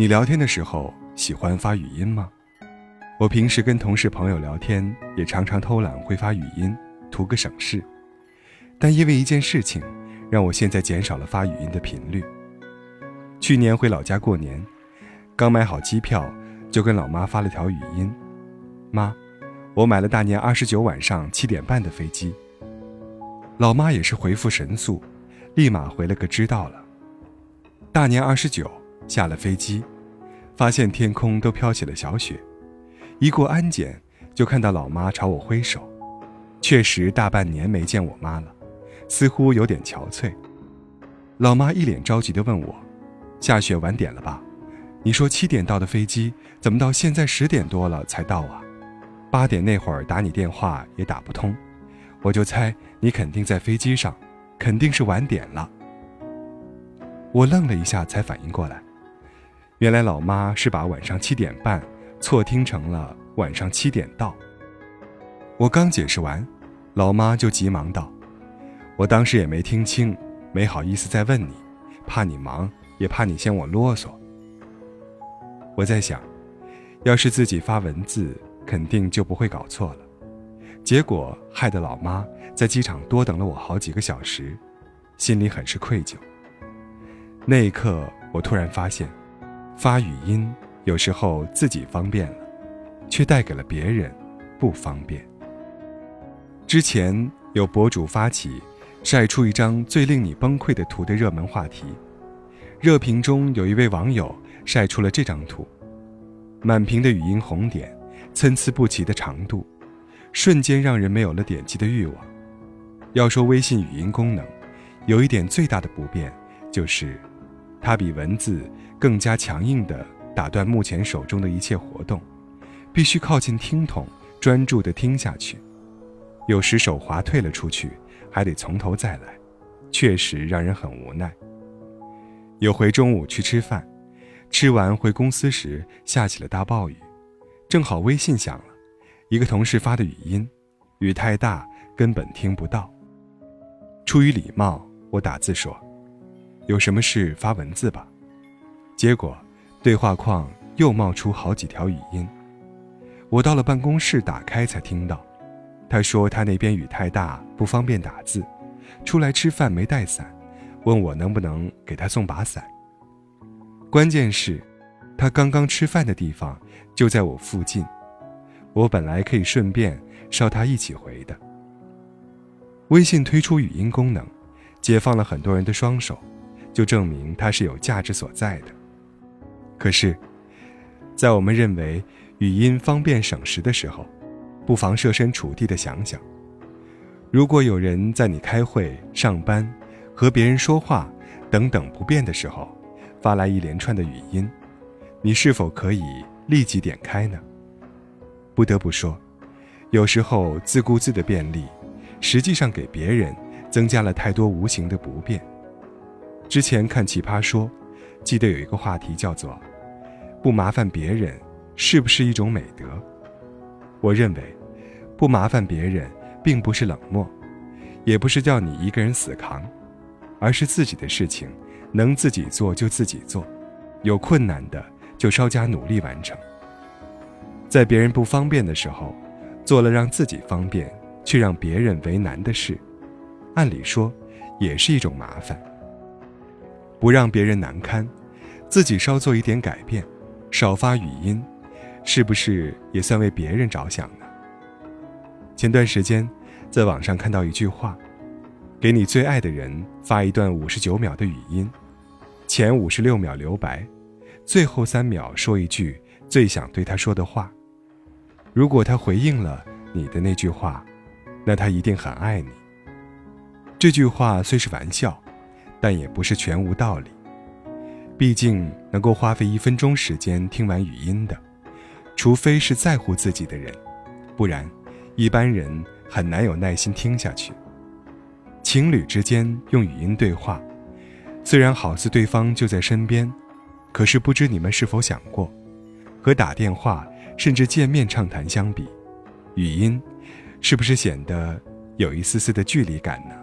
你聊天的时候喜欢发语音吗？我平时跟同事朋友聊天，也常常偷懒会发语音，图个省事。但因为一件事情，让我现在减少了发语音的频率。去年回老家过年，刚买好机票，就跟老妈发了条语音：“妈，我买了大年二十九晚上七点半的飞机。”老妈也是回复神速，立马回了个“知道了”。大年二十九下了飞机，发现天空都飘起了小雪。一过安检，就看到老妈朝我挥手，确实大半年没见我妈了，似乎有点憔悴。老妈一脸着急地问我：“下雪晚点了吧？你说七点到的飞机，怎么到现在十点多了才到啊？八点那会儿打你电话也打不通，我就猜你肯定在飞机上，肯定是晚点了。”我愣了一下，才反应过来，原来老妈是把晚上七点半。错听成了晚上七点到。我刚解释完，老妈就急忙道：“我当时也没听清，没好意思再问你，怕你忙，也怕你嫌我啰嗦。”我在想，要是自己发文字，肯定就不会搞错了。结果害得老妈在机场多等了我好几个小时，心里很是愧疚。那一刻，我突然发现，发语音。有时候自己方便了，却带给了别人不方便。之前有博主发起晒出一张最令你崩溃的图的热门话题，热评中有一位网友晒出了这张图，满屏的语音红点，参差不齐的长度，瞬间让人没有了点击的欲望。要说微信语音功能，有一点最大的不便，就是它比文字更加强硬的。打断目前手中的一切活动，必须靠近听筒，专注地听下去。有时手滑退了出去，还得从头再来，确实让人很无奈。有回中午去吃饭，吃完回公司时下起了大暴雨，正好微信响了，一个同事发的语音，雨太大根本听不到。出于礼貌，我打字说：“有什么事发文字吧。”结果。对话框又冒出好几条语音，我到了办公室打开才听到，他说他那边雨太大不方便打字，出来吃饭没带伞，问我能不能给他送把伞。关键是，他刚刚吃饭的地方就在我附近，我本来可以顺便捎他一起回的。微信推出语音功能，解放了很多人的双手，就证明它是有价值所在的。可是，在我们认为语音方便省时的时候，不妨设身处地的想想：如果有人在你开会、上班、和别人说话等等不便的时候，发来一连串的语音，你是否可以立即点开呢？不得不说，有时候自顾自的便利，实际上给别人增加了太多无形的不便。之前看《奇葩说》，记得有一个话题叫做。不麻烦别人，是不是一种美德？我认为，不麻烦别人，并不是冷漠，也不是叫你一个人死扛，而是自己的事情，能自己做就自己做，有困难的就稍加努力完成。在别人不方便的时候，做了让自己方便却让别人为难的事，按理说，也是一种麻烦。不让别人难堪，自己稍做一点改变。少发语音，是不是也算为别人着想呢？前段时间，在网上看到一句话：“给你最爱的人发一段五十九秒的语音，前五十六秒留白，最后三秒说一句最想对他说的话。如果他回应了你的那句话，那他一定很爱你。”这句话虽是玩笑，但也不是全无道理。毕竟能够花费一分钟时间听完语音的，除非是在乎自己的人，不然，一般人很难有耐心听下去。情侣之间用语音对话，虽然好似对方就在身边，可是不知你们是否想过，和打电话甚至见面畅谈相比，语音是不是显得有一丝丝的距离感呢？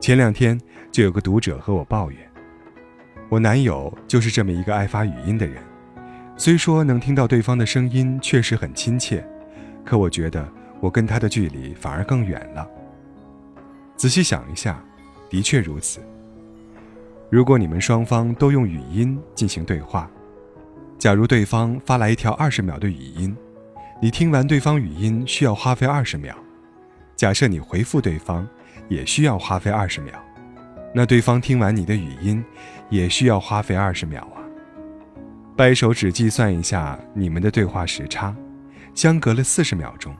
前两天就有个读者和我抱怨。我男友就是这么一个爱发语音的人，虽说能听到对方的声音确实很亲切，可我觉得我跟他的距离反而更远了。仔细想一下，的确如此。如果你们双方都用语音进行对话，假如对方发来一条二十秒的语音，你听完对方语音需要花费二十秒，假设你回复对方也需要花费二十秒，那对方听完你的语音也需要花费二十秒啊。掰手指计算一下你们的对话时差，相隔了四十秒钟，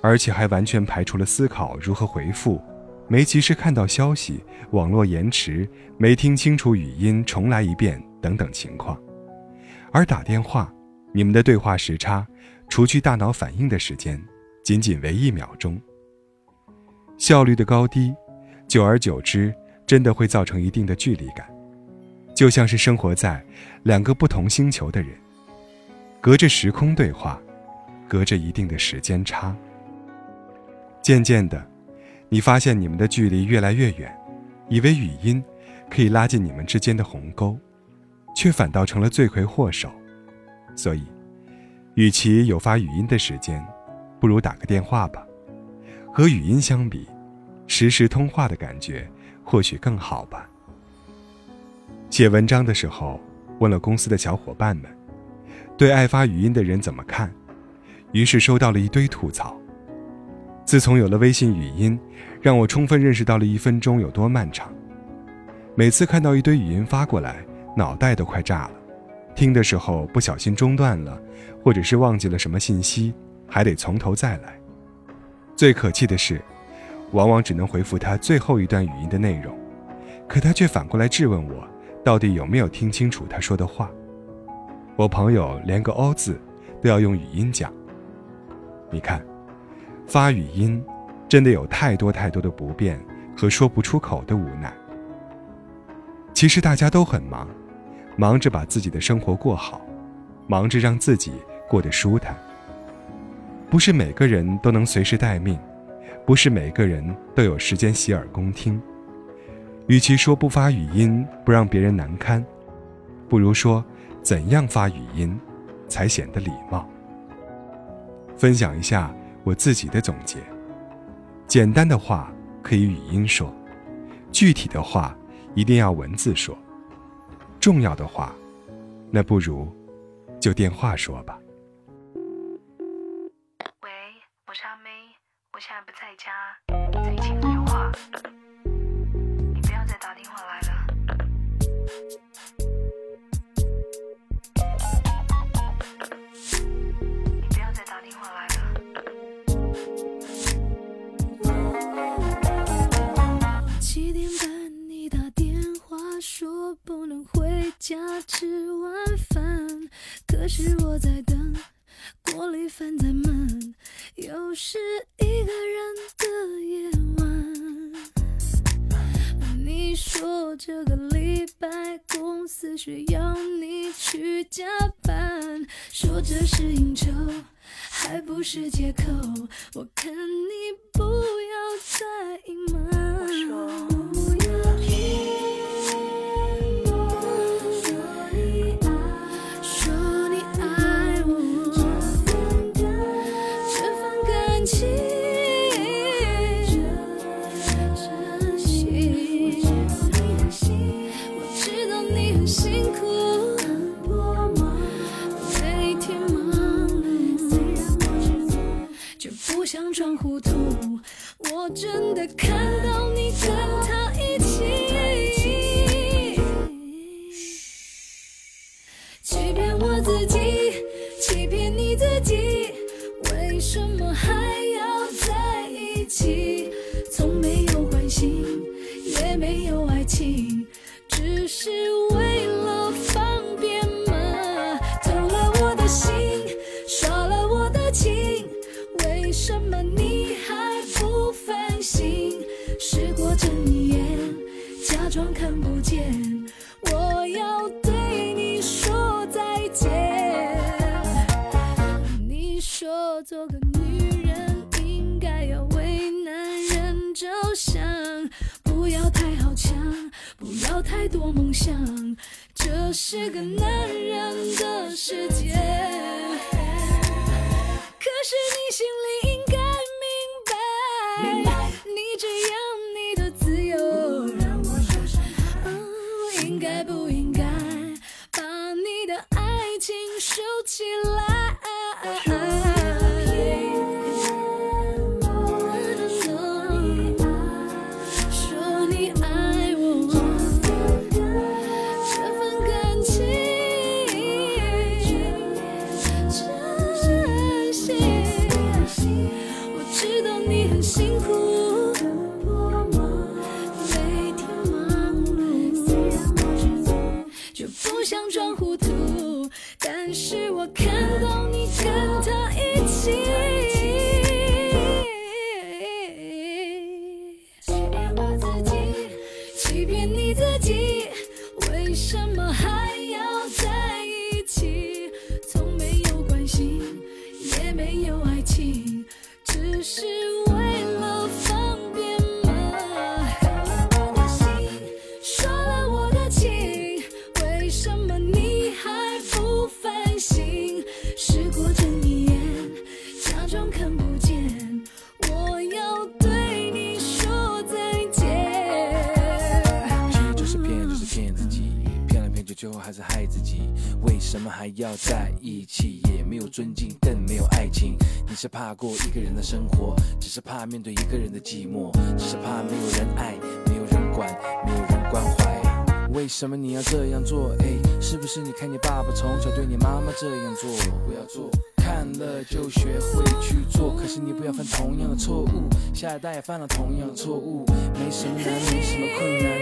而且还完全排除了思考如何回复。没及时看到消息，网络延迟，没听清楚语音，重来一遍等等情况。而打电话，你们的对话时差，除去大脑反应的时间，仅仅为一秒钟。效率的高低，久而久之，真的会造成一定的距离感，就像是生活在两个不同星球的人，隔着时空对话，隔着一定的时间差。渐渐的。你发现你们的距离越来越远，以为语音可以拉近你们之间的鸿沟，却反倒成了罪魁祸首。所以，与其有发语音的时间，不如打个电话吧。和语音相比，实时通话的感觉或许更好吧。写文章的时候，问了公司的小伙伴们，对爱发语音的人怎么看，于是收到了一堆吐槽。自从有了微信语音，让我充分认识到了一分钟有多漫长。每次看到一堆语音发过来，脑袋都快炸了。听的时候不小心中断了，或者是忘记了什么信息，还得从头再来。最可气的是，往往只能回复他最后一段语音的内容，可他却反过来质问我，到底有没有听清楚他说的话。我朋友连个“哦”字都要用语音讲。你看。发语音，真的有太多太多的不便和说不出口的无奈。其实大家都很忙，忙着把自己的生活过好，忙着让自己过得舒坦。不是每个人都能随时待命，不是每个人都有时间洗耳恭听。与其说不发语音不让别人难堪，不如说怎样发语音才显得礼貌。分享一下。我自己的总结：简单的话可以语音说，具体的话一定要文字说，重要的话，那不如就电话说吧。喂，我是阿妹，我现在不在家，在请电话，你不要再打电话来了。七点半你打电话说不能回家吃晚饭，可是我在等，锅里饭在焖，又是一个人的夜晚。你说这个礼拜公司需要你去加班，说这是应酬，还不是借口。我看你不要再隐瞒。糊涂！我真的看到你跟他一起，欺骗我自己，欺骗你自己，为什么还要在一起？从没有关心，也没有爱情，装看不见，我要对你说再见。你说做个女人应该要为男人着想，不要太好强，不要太。太多梦想，这是个男人的世界。可是你心里应该明白，你这样是害自己。为什么还要在一起？也没有尊敬，更没有爱情。你是怕过一个人的生活，只是怕面对一个人的寂寞，只是怕没有人爱，没有人管，没有人关怀。为什么你要这样做？哎，是不是你看你爸爸从小对你妈妈这样做？不要做，看了就学会去做。可是你不要犯同样的错误，下一代也犯了同样的错误。没什么难，没什么困难。